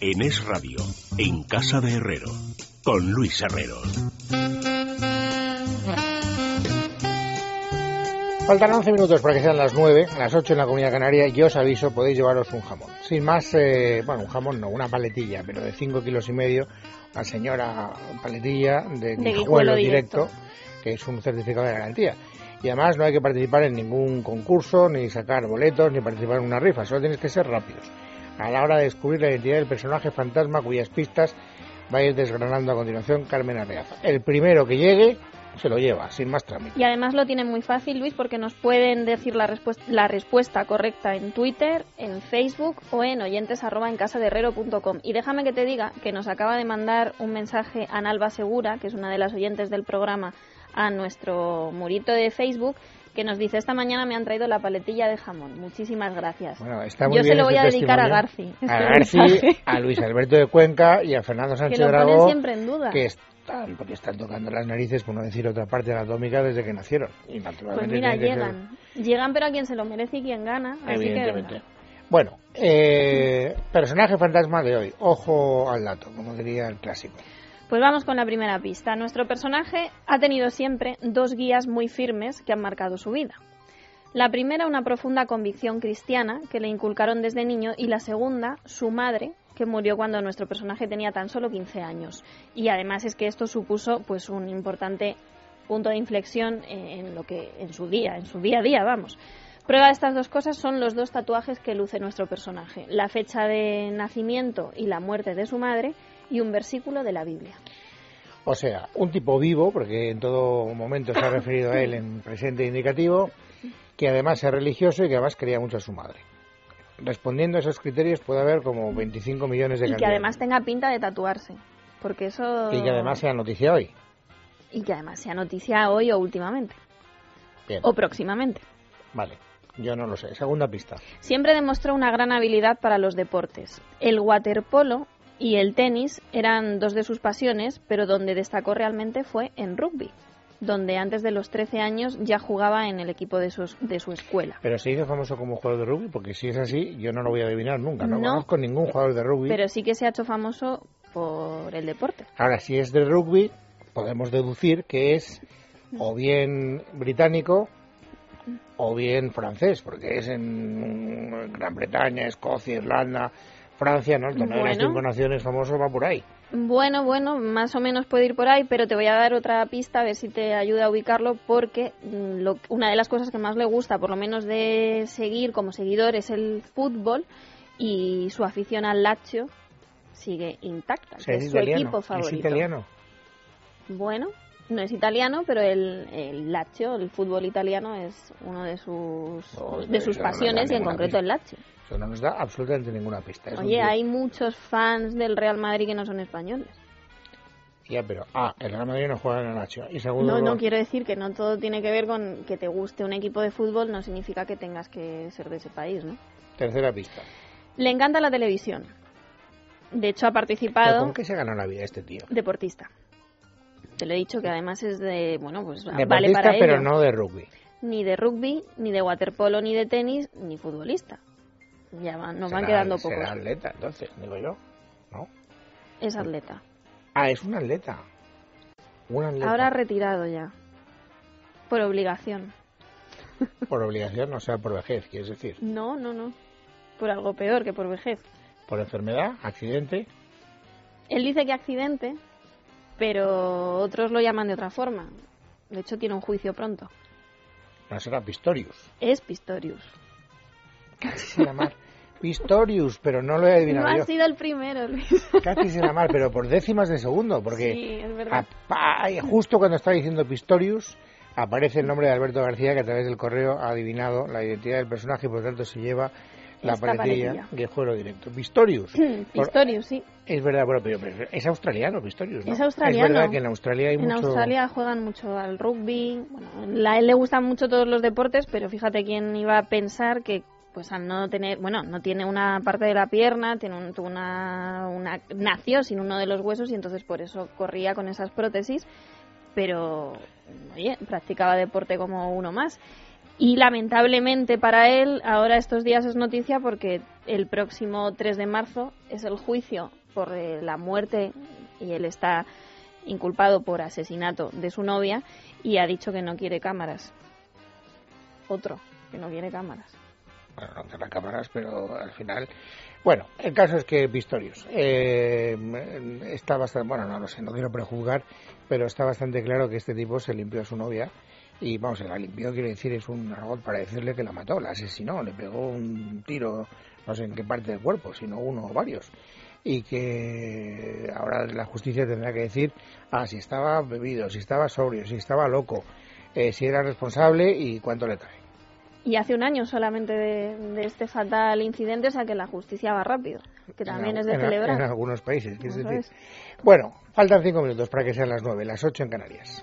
En Es Radio, en Casa de Herrero, con Luis Herrero. Faltan 11 minutos para que sean las 9, las 8 en la Comunidad Canaria y os aviso, podéis llevaros un jamón. Sin más, eh, bueno, un jamón no, una paletilla, pero de 5 kilos y medio, una señora paletilla de, De guijuelo directo, directo. que es un certificado de garantía. Y además no hay que participar en ningún concurso, ni sacar boletos, ni participar en una rifa, solo tienes que ser rápidos. A la hora de descubrir la identidad del personaje fantasma cuyas pistas va a ir desgranando a continuación Carmen Arreaza. El primero que llegue se lo lleva, sin más trámite. Y además lo tienen muy fácil, Luis, porque nos pueden decir la, respuesta la respuesta correcta en Twitter, en Facebook o en oyentes arroba en casaderrero.com. Y déjame que te diga que nos acaba de mandar un mensaje a Nalba Segura, que es una de las oyentes del programa, a nuestro murito de Facebook, que nos dice, esta mañana me han traído la paletilla de jamón. Muchísimas gracias. Bueno, está muy Yo se lo voy a dedicar a. Garci. A Garci, mensaje. a Luis Alberto de Cuenca y a Fernando que Sánchez lo ponen Dragó, siempre en duda. que están, porque están tocando las narices, por no decir otra parte anatómica, desde que nacieron. Y Pues mira, que ser- llegan. Llegan, pero a quien se lo merece y quien gana. Así que. Bueno, eh, personaje fantasma de hoy. Ojo al dato, como diría el clásico. Pues vamos con la primera pista. Nuestro personaje ha tenido siempre dos guías muy firmes que han marcado su vida. La primera, una profunda convicción cristiana que le inculcaron desde niño, y la segunda, su madre, que murió cuando nuestro personaje tenía tan solo 15 años. Y además es que esto supuso pues un importante punto de inflexión en lo que en su día, en su día a día, vamos. Prueba de estas dos cosas son los dos tatuajes que luce nuestro personaje, la fecha de nacimiento y la muerte de su madre y un versículo de la Biblia. O sea, un tipo vivo, porque en todo momento se ha referido a él en presente indicativo, que además es religioso y que además quería mucho a su madre. Respondiendo a esos criterios puede haber como 25 millones de Y que además tenga pinta de tatuarse, porque eso Y que además sea noticia hoy. y que además sea noticia hoy o últimamente Bien, o próximamente. vale. Yo no lo sé. Segunda pista. Siempre demostró una gran habilidad para los deportes. El waterpolo y el tenis eran dos de sus pasiones, pero donde destacó realmente fue en rugby, donde antes de los 13 años ya jugaba en el equipo de su, de su escuela. Pero se hizo famoso como jugador de rugby, porque si es así, yo no lo voy a adivinar nunca. No, No. conozco ningún jugador de rugby. Pero sí que se ha hecho famoso por el deporte. Ahora, si es de rugby, podemos deducir que es o bien británico o bien francés, porque es en Gran Bretaña, Escocia, Irlanda, Francia, ¿no? El torneo de las Bueno. cinco naciones famoso va por ahí. Bueno, bueno, más o menos puede ir por ahí, pero te voy a dar otra pista a ver si te ayuda a ubicarlo, porque mm, lo- una de las cosas que más le gusta, por lo menos de seguir como seguidor, es el fútbol y su afición al Lazio sigue intacta, O que sea, es, es su italiano. equipo Es favorito. italiano. Bueno, no es italiano, pero el, el Lazio, el fútbol italiano, es uno de sus, No, de sus no pasiones y en concreto pista. el Lazio. Eso no nos da absolutamente ninguna pista. Es Oye, hay muchos fans del Real Madrid que no son españoles. Ya, pero... Ah, el Real Madrid no juega en el. Y segundo... No, quiero decir que no todo tiene que ver con que te guste un equipo de fútbol, no significa que tengas que ser de ese país, ¿no? Tercera pista. Le encanta la televisión. De hecho, ha ¿Pero participado ¿Con qué se gana la vida este tío? deportista. Te lo he dicho que además es de, bueno, pues vale para pero no de rugby. Ni de rugby, ni de waterpolo, ni de tenis, ni futbolista. Ya van, nos van Será- quedando pocos. Será atleta, entonces, digo yo. ¿No? Es atleta. Ah, es un atleta. Un atleta. Ahora retirado ya. Por obligación. Por obligación, o sea, por vejez, quieres decir. No, no, no. Por algo peor que por vejez. Por enfermedad, accidente. Él dice que accidente, pero otros lo llaman de otra forma. De hecho, tiene un juicio pronto. No será Pistorius. Es Pistorius. Casi será mal. Pistorius, pero no lo he adivinado No ha sido el primero, Luis. Casi será mal, pero por décimas de segundo, porque Sí, es justo cuando está diciendo Pistorius aparece el nombre de Alberto García, que a través del correo ha adivinado la identidad del personaje y por tanto se lleva la paletilla de juego directo. Pistorius. Por- Pistorius, sí. Es verdad, bueno, pero, pero es australiano Pistorius, ¿no? Es australiano. Es verdad que en Australia hay En mucho... Australia juegan mucho al rugby. Bueno, a él le gustan mucho todos los deportes, pero fíjate quién iba a pensar que pues al no tener, bueno, no tiene una parte de la pierna, tiene un- una, una nació sin uno de los huesos y entonces por eso corría con esas prótesis, pero oye, practicaba deporte como uno más. Y lamentablemente para él, ahora estos días es noticia porque el próximo 3 de marzo es el juicio por eh, la muerte y él está inculpado por asesinato de su novia y ha dicho que no quiere cámaras. Otro, que no quiere cámaras. Bueno, no quiere cámaras, pero al final. Bueno, el caso es que Pistorius eh, está bastante. Bueno, no lo sé, no quiero prejuzgar, pero está bastante claro que este tipo se limpió a su novia y vamos, se la limpió, quiero decir, es un robot para decirle que la mató, la asesinó, le pegó un tiro, no sé en qué parte del cuerpo, sino uno o varios. Y que ahora la justicia tendrá que decir, ah, si estaba bebido, si estaba sobrio, si estaba loco, eh, si era responsable y cuánto le trae. Y hace un año solamente de, este fatal incidente, o sea que la justicia va rápido, que también es de celebrar. En algunos países, decir. Bueno, faltan cinco minutos para que sean las nueve, las ocho en Canarias.